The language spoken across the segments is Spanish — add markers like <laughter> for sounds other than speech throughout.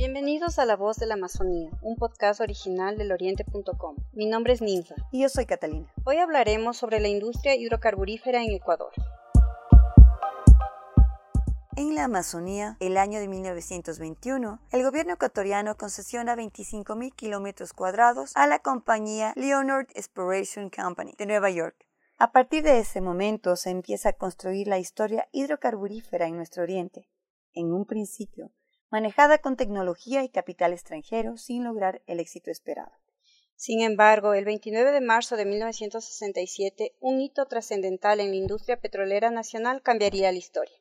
Bienvenidos a La Voz de la Amazonía, un podcast original del oriente.com. Mi nombre es Ninfa. Y yo soy Catalina. Hoy hablaremos sobre la industria hidrocarburífera en Ecuador. En la Amazonía, el año de 1921, el gobierno ecuatoriano concesiona 25.000 kilómetros cuadrados a la compañía Leonard Exploration Company de Nueva York. A partir de ese momento se empieza a construir la historia hidrocarburífera en nuestro oriente. En un principio, manejada con tecnología y capital extranjero sin lograr el éxito esperado. Sin embargo, el 29 de marzo de 1967, un hito trascendental en la industria petrolera nacional cambiaría la historia.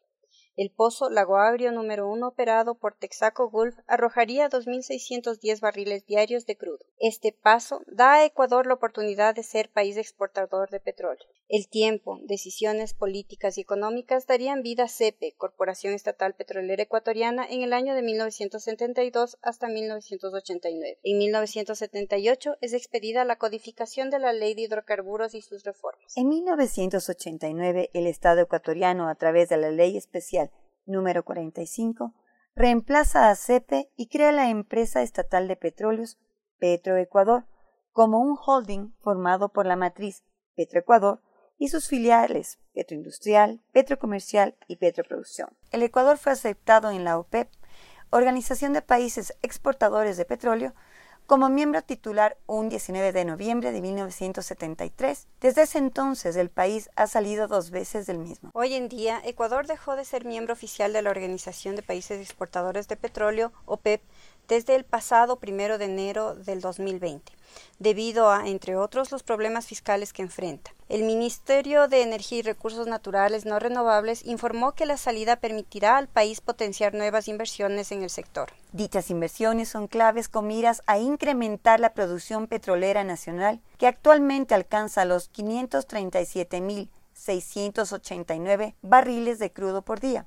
El pozo Lago Agrio número 1 operado por Texaco Gulf arrojaría 2.610 barriles diarios de crudo. Este paso da a Ecuador la oportunidad de ser país exportador de petróleo. El tiempo, decisiones políticas y económicas darían vida a CEPE, Corporación Estatal Petrolera Ecuatoriana, en el año de 1972 hasta 1989. En 1978 es expedida la codificación de la Ley de Hidrocarburos y sus reformas. En 1989, el Estado ecuatoriano, a través de la Ley Especial número 45, reemplaza a CEPE y crea la empresa estatal de petróleos Petroecuador como un holding formado por la matriz Petroecuador y sus filiales Petroindustrial, Petrocomercial y Petroproducción. El Ecuador fue aceptado en la OPEP, Organización de Países Exportadores de Petróleo, como miembro titular un 19 de noviembre de 1973. Desde ese entonces el país ha salido dos veces del mismo. Hoy en día, Ecuador dejó de ser miembro oficial de la Organización de Países Exportadores de Petróleo, OPEP, desde el pasado primero de enero del 2020, debido a, entre otros, los problemas fiscales que enfrenta. El Ministerio de Energía y Recursos Naturales No Renovables informó que la salida permitirá al país potenciar nuevas inversiones en el sector. Dichas inversiones son claves con miras a incrementar la producción petrolera nacional, que actualmente alcanza los 537.689 barriles de crudo por día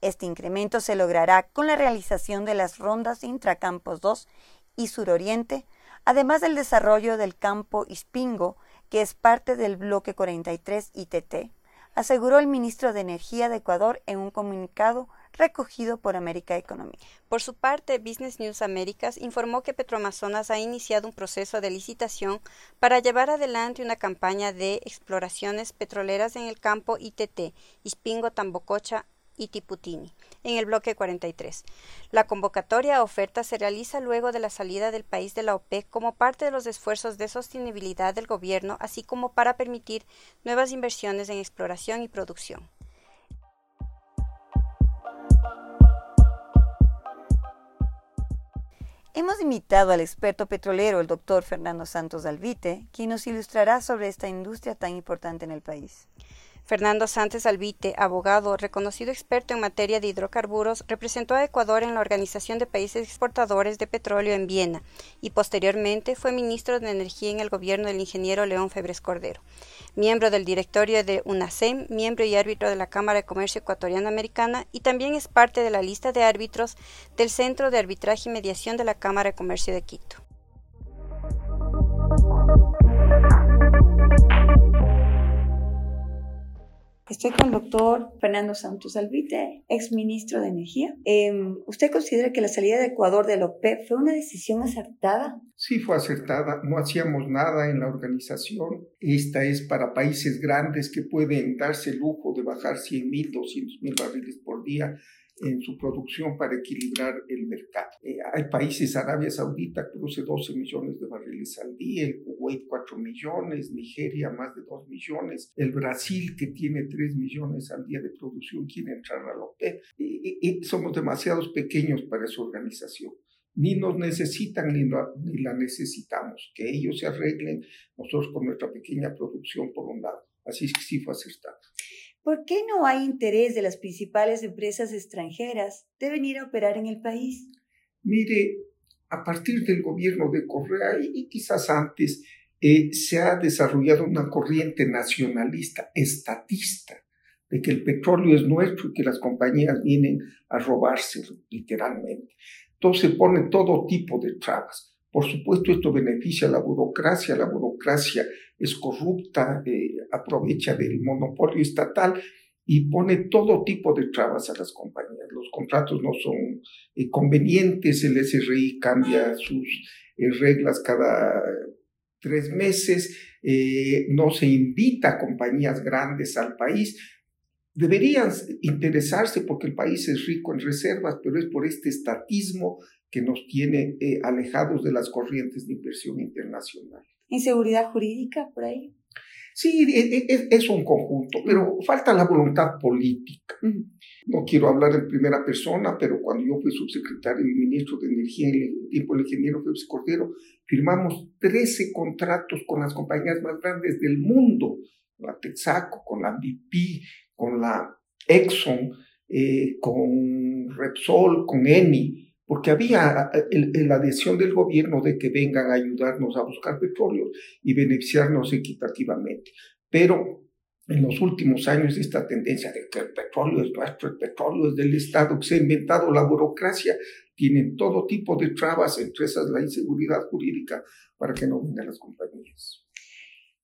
este incremento se logrará con la realización de las rondas Intracampos 2 y Suroriente, además del desarrollo del campo Ispingo, que es parte del bloque 43 ITT, aseguró el ministro de Energía de Ecuador en un comunicado recogido por América Economy. Por su parte, Business News Américas informó que Petroamazonas ha iniciado un proceso de licitación para llevar adelante una campaña de exploraciones petroleras en el campo ITT, Ispingo Tambococha y Tiputini, en el bloque 43. La convocatoria a oferta se realiza luego de la salida del país de la OPEC como parte de los esfuerzos de sostenibilidad del gobierno, así como para permitir nuevas inversiones en exploración y producción. Hemos invitado al experto petrolero, el doctor Fernando Santos Alvite, quien nos ilustrará sobre esta industria tan importante en el país. Fernando Sánchez Albite, abogado, reconocido experto en materia de hidrocarburos, representó a Ecuador en la Organización de Países Exportadores de Petróleo en Viena y posteriormente fue ministro de Energía en el gobierno del ingeniero León Febres Cordero. Miembro del directorio de UNASEM, miembro y árbitro de la Cámara de Comercio Ecuatoriana Americana y también es parte de la lista de árbitros del Centro de Arbitraje y Mediación de la Cámara de Comercio de Quito. Estoy con el doctor Fernando Santos Albite, ex ministro de Energía. Em, ¿Usted considera que la salida de Ecuador de la OPEP fue una decisión acertada? Sí, fue acertada. No hacíamos nada en la organización. Esta es para países grandes que pueden darse el lujo de bajar 100 mil, 200 mil barriles por día en su producción para equilibrar el mercado. Eh, hay países, Arabia Saudita produce 12 millones de barriles al día, el Kuwait 4 millones, Nigeria más de 2 millones, el Brasil que tiene 3 millones al día de producción quiere entrar a la OPEP. somos demasiados pequeños para esa organización ni nos necesitan ni, ni, la necesitamos. Que ellos se arreglen, nosotros con nuestra pequeña producción por un lado. Así es que sí fue acertado. ¿Por qué no hay interés de las principales empresas extranjeras de venir a operar en el país? Mire, a partir del gobierno de Correa y, quizás antes, eh, se ha desarrollado una corriente nacionalista, estatista, de que el petróleo es nuestro y que las compañías vienen a robárselo, literalmente. Entonces se pone todo tipo de trabas. Por supuesto, esto beneficia a la burocracia, la burocracia es corrupta, eh, aprovecha del monopolio estatal y pone todo tipo de trabas a las compañías. Los contratos no son eh, convenientes, el SRI cambia sus eh, reglas cada tres meses, no se invita a compañías grandes al país. Deberían interesarse porque el país es rico en reservas, pero es por este estatismo que nos tiene alejados de las corrientes de inversión internacional. ¿Inseguridad jurídica por ahí? Sí, e, e, es, un conjunto, pero falta la voluntad política. No quiero hablar en primera persona, pero cuando yo fui subsecretario y ministro de Energía en el tiempo del ingeniero Félix Cordero, firmamos 13 contratos con las compañías más grandes del mundo, con la Texaco, con la BP, con la Exxon, eh, con Repsol, con Eni porque había la adhesión del gobierno de que vengan a ayudarnos a buscar petróleo y beneficiarnos equitativamente. Pero en los últimos años esta tendencia de que el petróleo es nuestro, el petróleo es del Estado, que se ha inventado la burocracia, tienen todo tipo de trabas, entre esas la inseguridad jurídica, para que no vengan las compañías.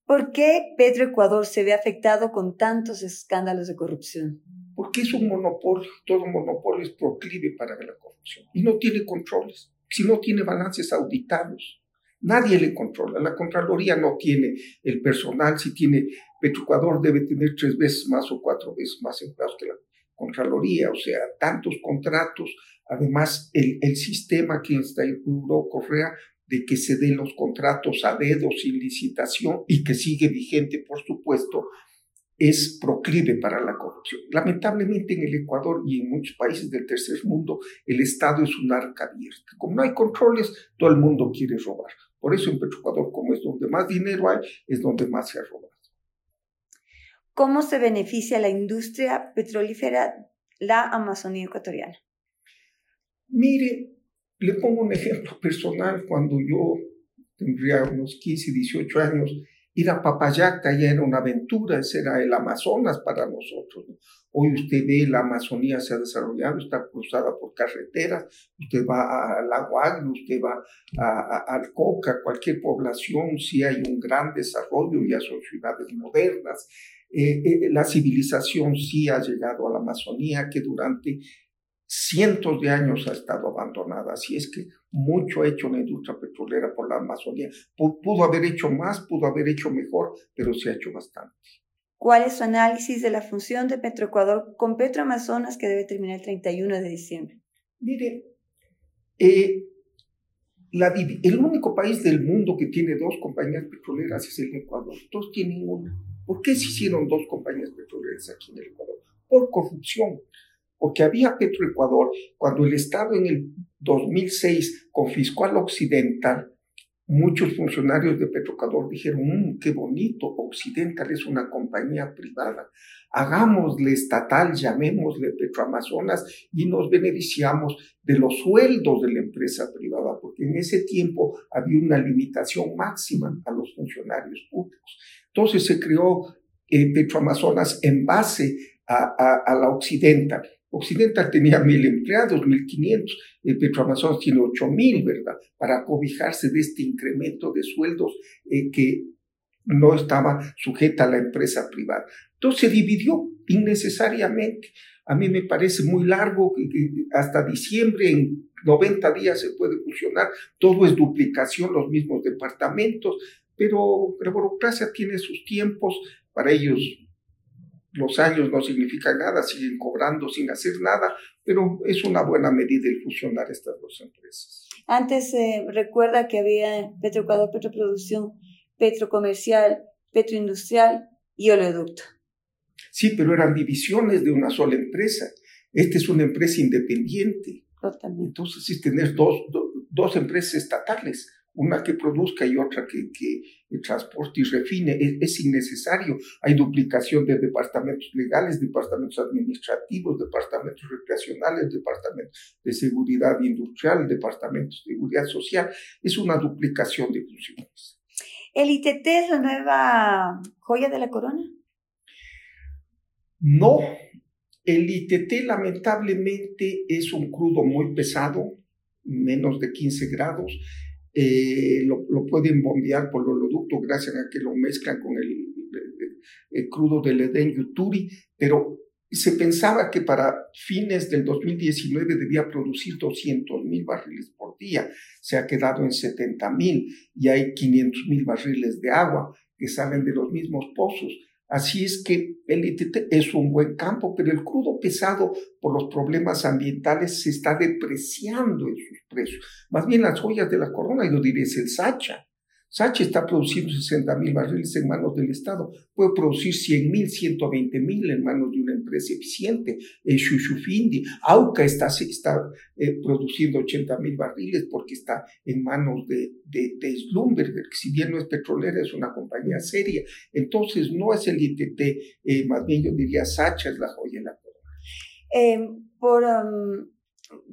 ¿Por qué Petroecuador se ve afectado con tantos escándalos de corrupción? Porque es un monopolio, todo monopolio es proclive para la corrupción y no tiene controles, si no tiene balances auditados. Nadie le controla, la Contraloría no tiene el personal, si tiene Petroecuador debe tener tres veces más o cuatro veces más empleados que la Contraloría, o sea, tantos contratos, además el, sistema que instauró Correa de que se den los contratos a dedo sin licitación y que sigue vigente, por supuesto, es proclive para la corrupción. Lamentablemente en el Ecuador y en muchos países del tercer mundo el Estado es un arca abierta. Como no hay controles, todo el mundo quiere robar. Por eso en Petroecuador, como es donde más dinero hay, es donde más se ha robado. ¿Cómo se beneficia la industria petrolífera la Amazonía ecuatoriana? Mire, le pongo un ejemplo personal. Cuando yo tendría unos 15, 18 años, Ir a Papayacta ya era una aventura, ese era el Amazonas para nosotros. Hoy usted ve la Amazonía se ha desarrollado, está cruzada por carreteras, usted va al Lago Agrio, usted va a, al Coca, cualquier población, sí hay un gran desarrollo, ya son ciudades modernas. Eh, eh, la civilización sí ha llegado a la Amazonía, que durante cientos de años ha estado abandonada. Así es que mucho ha hecho la industria petrolera por la Amazonía. Pudo haber hecho más, pudo haber hecho mejor, pero se ha hecho bastante. ¿Cuál es su análisis de la función de Petroecuador con Petroamazonas que debe terminar el 31 de diciembre? Mire, eh, el único país del mundo que tiene dos compañías petroleras es el Ecuador. Todos tienen una. ¿Por qué se hicieron dos compañías petroleras aquí en el Ecuador? Por corrupción porque había Petroecuador, cuando el Estado en el 2006 confiscó al Occidental, muchos funcionarios de Petroecuador dijeron, mm, qué bonito, Occidental es una compañía privada, hagámosle estatal, llamémosle Petroamazonas y nos beneficiamos de los sueldos de la empresa privada, porque en ese tiempo había una limitación máxima a los funcionarios públicos. Entonces se creó eh, Petroamazonas en base a, a la Occidental Occidental tenía mil empleados, mil quinientos, el Petroamazonas tiene ocho mil, ¿verdad? Para cobijarse de este incremento de sueldos eh, que no estaba sujeta a la empresa privada. Entonces se dividió innecesariamente. A mí me parece muy largo, hasta diciembre, en 90 días se puede fusionar, todo es duplicación, los mismos departamentos, pero la burocracia tiene sus tiempos, para ellos los años no significan nada, siguen cobrando sin hacer nada, pero es una buena medida el fusionar estas dos empresas. Antes eh, recuerda que había Petroecuador, Petroproducción, Petrocomercial, Petroindustrial y Oleoducto. Sí, pero eran divisiones de una sola empresa. Esta es una empresa independiente. Totalmente. Entonces, es tener dos, dos empresas estatales una que produzca y otra que, que transporte y refine. Es, innecesario. Hay duplicación de departamentos legales, departamentos administrativos, departamentos recreacionales, departamentos de seguridad industrial, departamentos de seguridad social. Es una duplicación de funciones. ¿El ITT es la nueva joya de la corona? No. El ITT lamentablemente es un crudo muy pesado, menos de 15 grados eh, lo, pueden bombear por el oleoducto gracias a que lo mezclan con el, crudo del Edén Yuturi, pero se pensaba que para fines del 2019 debía producir 200 mil barriles por día. Se ha quedado en 70 mil y hay 500 mil barriles de agua que salen de los mismos pozos. Así es que el ITT es un buen campo, pero el crudo pesado por los problemas ambientales se está depreciando en sus precios. Más bien las joyas de la corona, yo diría, es el Sacha. Sachi está produciendo 60 mil barriles en manos del Estado, puede producir 100 mil, 120 mil en manos de una empresa eficiente. Eh, Shushufindi, Auca está, está eh, produciendo 80 mil barriles porque está en manos de, de, Slumberger, que si bien no es petrolera, es una compañía seria. Entonces no es el ITT, eh, más bien yo diría Sacha es la joya de la corona. Eh, por, um,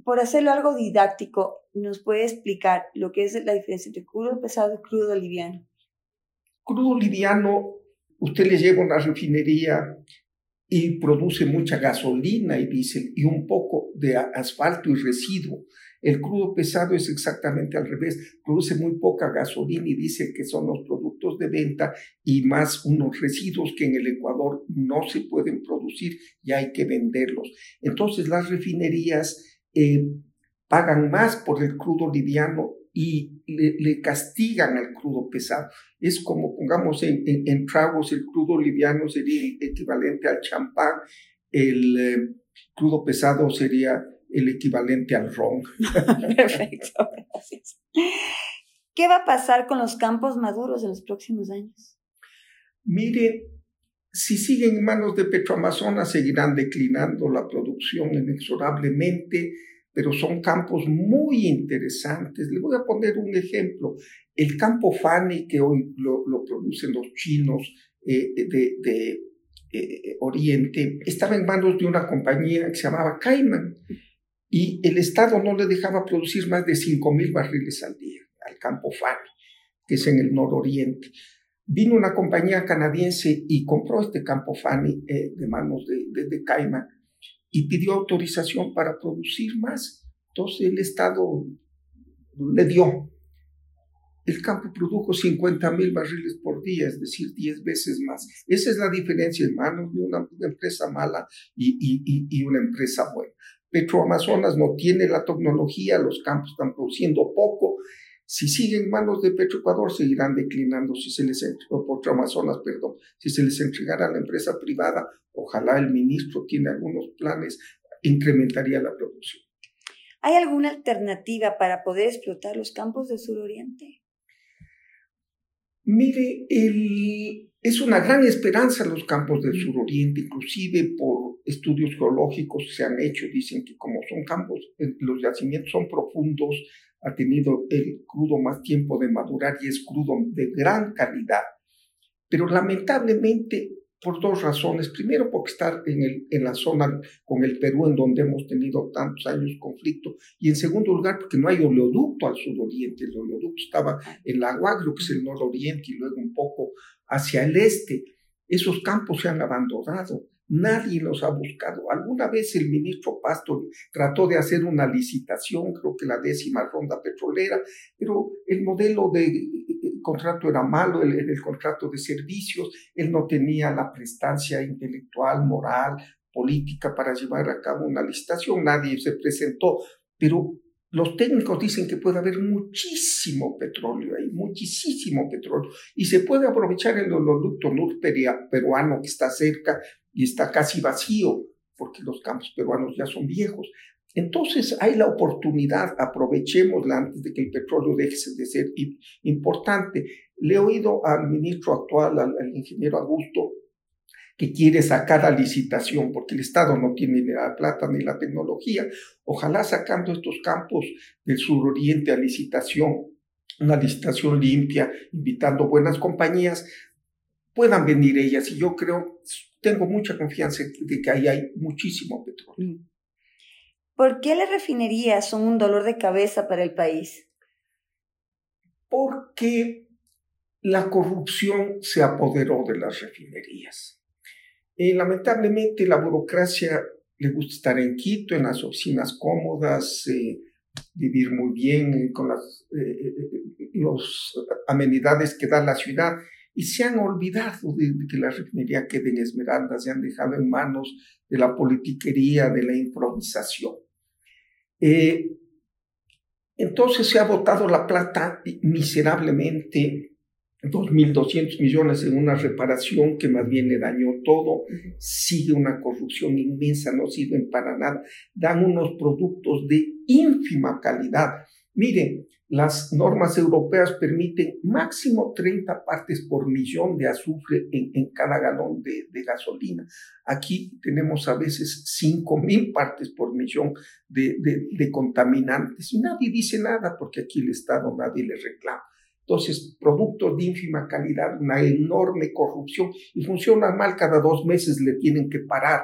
por hacerlo algo didáctico, ¿nos puede explicar lo que es la diferencia entre crudo pesado y crudo liviano? Crudo liviano, usted le lleva a una refinería y produce mucha gasolina y diésel y un poco de asfalto y residuo. El crudo pesado es exactamente al revés, produce muy poca gasolina y dice que son los productos de venta y más unos residuos que en el Ecuador no se pueden producir y hay que venderlos. Entonces las refinerías eh, pagan más por el crudo liviano y le, castigan al crudo pesado. Es como, pongamos en, en, tragos, el crudo liviano sería el equivalente al champán, el eh, crudo pesado sería el equivalente al ron. <laughs> <laughs> Perfecto, gracias. ¿Qué va a pasar con los campos maduros en los próximos años? Mire, si siguen en manos de Petroamazonas, seguirán declinando la producción inexorablemente, pero son campos muy interesantes. Le voy a poner un ejemplo. El campo Fani, que hoy lo, producen los chinos eh, de, eh, Oriente, estaba en manos de una compañía que se llamaba Cayman y el Estado no le dejaba producir más de 5 mil barriles al día al campo Fani, que es en el nororiente. Vino una compañía canadiense y compró este campo Fanny eh, de manos de, de, Caima y pidió autorización para producir más. Entonces el Estado le dio. El campo produjo 50 mil barriles por día, es decir, 10 veces más. Esa es la diferencia en manos de una, empresa mala y, y, y una empresa buena. Petroamazonas no tiene la tecnología, los campos están produciendo poco si siguen manos de Petroecuador, seguirán declinando si se les o por Amazonas, perdón, si se les entregara a la empresa privada, ojalá el ministro tiene algunos planes, incrementaría la producción. ¿Hay alguna alternativa para poder explotar los campos del suroriente? Mire, es una gran esperanza los campos del suroriente, inclusive por estudios geológicos se han hecho, dicen que como son campos, eh, los yacimientos son profundos, ha tenido el crudo más tiempo de madurar y es crudo de gran calidad. Pero lamentablemente, por dos razones. Primero, porque está en, el, en la zona con el Perú, en donde hemos tenido tantos años conflicto. Y en segundo lugar, porque no hay oleoducto al suroriente. El oleoducto estaba en la Aguagro, que es el nororiente, y luego un poco hacia el este. Esos campos se han abandonado. Nadie los ha buscado. Alguna vez el ministro Pastor trató de hacer una licitación, creo que la décima ronda petrolera, pero el modelo de contrato era malo, el, el contrato de servicios, él no tenía la prestancia intelectual, moral, política para llevar a cabo una licitación, nadie se presentó, pero los técnicos dicen que puede haber muchísimo petróleo ahí, muchísimo petróleo, y se puede aprovechar el oleoducto peruano que está cerca y está casi vacío, porque los campos peruanos ya son viejos. Entonces hay la oportunidad, aprovechémosla antes de que el petróleo deje de ser importante. Le he oído al ministro actual, al, ingeniero Augusto, que quiere sacar a licitación, porque el Estado no tiene ni la plata ni la tecnología. Ojalá sacando estos campos del suroriente a licitación, una licitación limpia, invitando buenas compañías, puedan venir ellas. Y yo creo, tengo mucha confianza de que ahí hay muchísimo petróleo. Mm. ¿Por qué las refinerías son un dolor de cabeza para el país? Porque la corrupción se apoderó de las refinerías. Eh, lamentablemente la burocracia le gusta estar en Quito, en las oficinas cómodas, eh, vivir muy bien eh, con las amenidades que da la ciudad y se han olvidado de, que la refinería quede en Esmeralda, se han dejado en manos de la politiquería, de la improvisación. Eh, entonces se ha botado la plata miserablemente 2.200 millones en una reparación que más bien le dañó todo, sigue una corrupción inmensa, no sirven para nada, dan unos productos de ínfima calidad. Miren, las normas europeas permiten máximo 30 partes por millón de azufre en, cada galón de, gasolina. Aquí tenemos a veces 5.000 partes por millón de, de contaminantes y nadie dice nada porque aquí el Estado nadie le reclama. Entonces, productos de ínfima calidad, una enorme corrupción y funciona mal, cada dos meses le tienen que parar.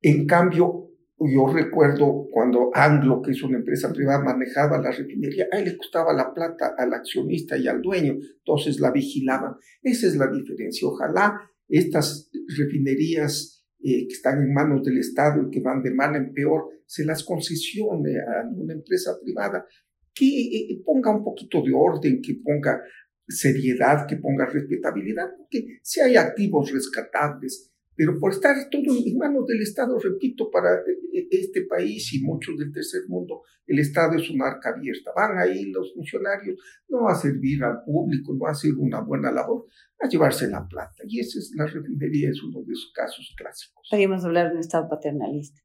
En cambio, yo recuerdo cuando Anglo, que es una empresa privada, manejaba la refinería, a él le costaba la plata al accionista y al dueño, entonces la vigilaban. Esa es la diferencia. Ojalá estas refinerías eh, que están en manos del Estado y que van de mal en peor, se las concesione a una empresa privada que eh, ponga un poquito de orden, que ponga seriedad, que ponga respetabilidad, porque si hay activos rescatables, pero por estar todo en manos del Estado, repito, para eh, este país y muchos del tercer mundo, el Estado es una arca abierta. Van ahí los funcionarios no a servir al público, no a hacer una buena labor, a llevarse la plata. Y esa es la refinería, es uno de esos casos clásicos. Podríamos hablar de un Estado paternalista.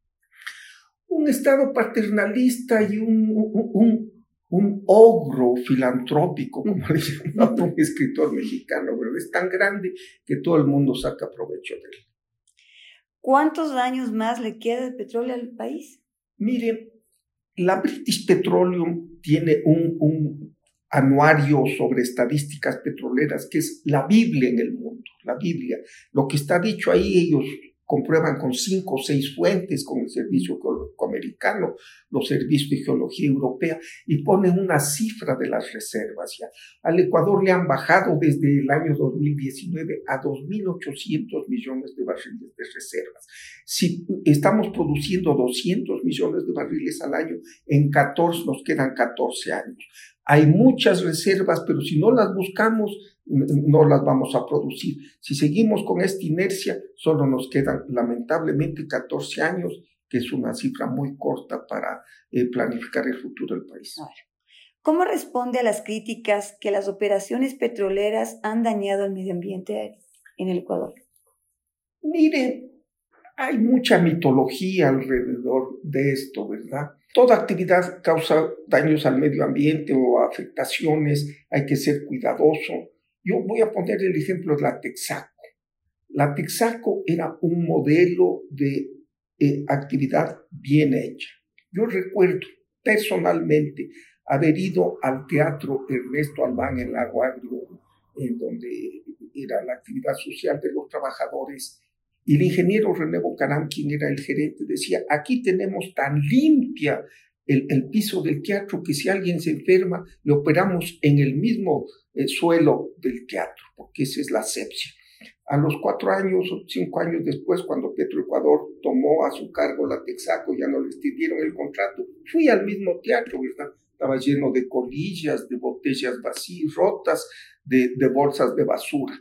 Un Estado paternalista y un, un un ogro filantrópico, como le <laughs> llama un escritor mexicano, pero es tan grande que todo el mundo saca provecho de él. ¿Cuántos años más le queda de petróleo al país? Mire, la British Petroleum tiene un, anuario sobre estadísticas petroleras que es la Biblia en el mundo, la Biblia. Lo que está dicho ahí, ellos comprueban con cinco o seis fuentes, con el Servicio Americano, los servicios de geología europea, y ponen una cifra de las reservas. Ya. Al Ecuador le han bajado desde el año 2019 a 2.800 millones de barriles de reservas. Si estamos produciendo 200 millones de barriles al año, en 14 nos quedan 14 años. Hay muchas reservas, pero si no las buscamos, no las vamos a producir. Si seguimos con esta inercia, solo nos quedan lamentablemente 14 años, que es una cifra muy corta para eh, planificar el futuro del país. ¿Cómo responde a las críticas que las operaciones petroleras han dañado el medio ambiente en el Ecuador? Mire, hay mucha mitología alrededor de esto, ¿verdad? Toda actividad causa daños al medio ambiente o afectaciones, hay que ser cuidadoso. Yo voy a poner el ejemplo de la Texaco. La Texaco era un modelo de eh, actividad bien hecha. Yo recuerdo personalmente haber ido al teatro Ernesto Albán en Lago Agrio, en donde era la actividad social de los trabajadores, y el ingeniero René Bocarán, quien era el gerente, decía, aquí tenemos tan limpia el, el, piso del teatro que si alguien se enferma, le operamos en el mismo eh, suelo del teatro, porque esa es la sepsia. A los cuatro años o cinco años después, cuando Petroecuador tomó a su cargo la Texaco, ya no les dieron el contrato, fui al mismo teatro, ¿verdad? Estaba lleno de colillas, de botellas vacías, rotas, de, de bolsas de basura.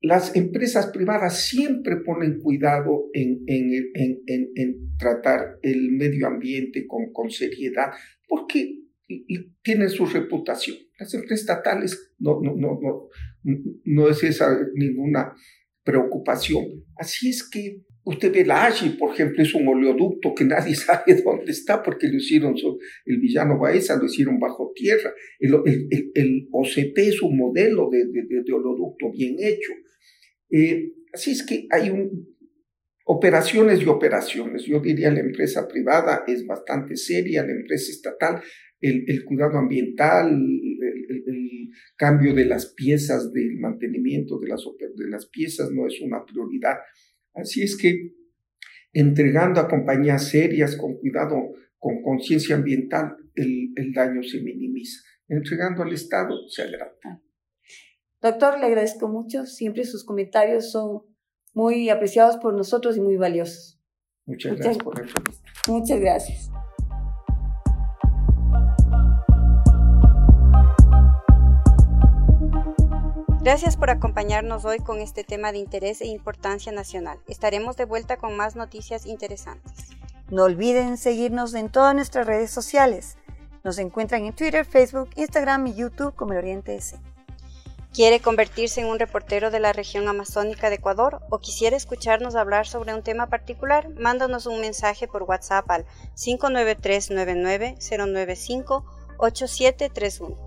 Las empresas privadas siempre ponen cuidado en, en, en, en tratar el medio ambiente con, con seriedad, porque tienen su reputación. Las empresas estatales no, no, no, no, no es esa ninguna preocupación. Así es que usted ve la AGI, por ejemplo, es un oleoducto que nadie <laughs> sabe dónde está porque lo hicieron, el villano Baeza lo hicieron bajo tierra. El, el, el, OCP es un modelo de, de, de, oleoducto bien hecho. Eh, así es que hay un, operaciones y operaciones. Yo diría la empresa privada es bastante seria, la empresa estatal el, cuidado ambiental, el, cambio de las piezas, del mantenimiento de las, de las piezas no es una prioridad. Así es que entregando a compañías serias, con cuidado, con conciencia ambiental, el, el daño se minimiza. Entregando al Estado se agranda. Doctor, le agradezco mucho. Siempre sus comentarios son muy apreciados por nosotros y muy valiosos. Muchas, gracias por la entrevista. Muchas gracias. Gracias por acompañarnos hoy con este tema de interés e importancia nacional. Estaremos de vuelta con más noticias interesantes. No olviden seguirnos en todas nuestras redes sociales. Nos encuentran en Twitter, Facebook, Instagram y YouTube como el Oriente S. ¿Quiere convertirse en un reportero de la región amazónica de Ecuador o quisiera escucharnos hablar sobre un tema particular? Mándanos un mensaje por WhatsApp al 593 99 095 8731.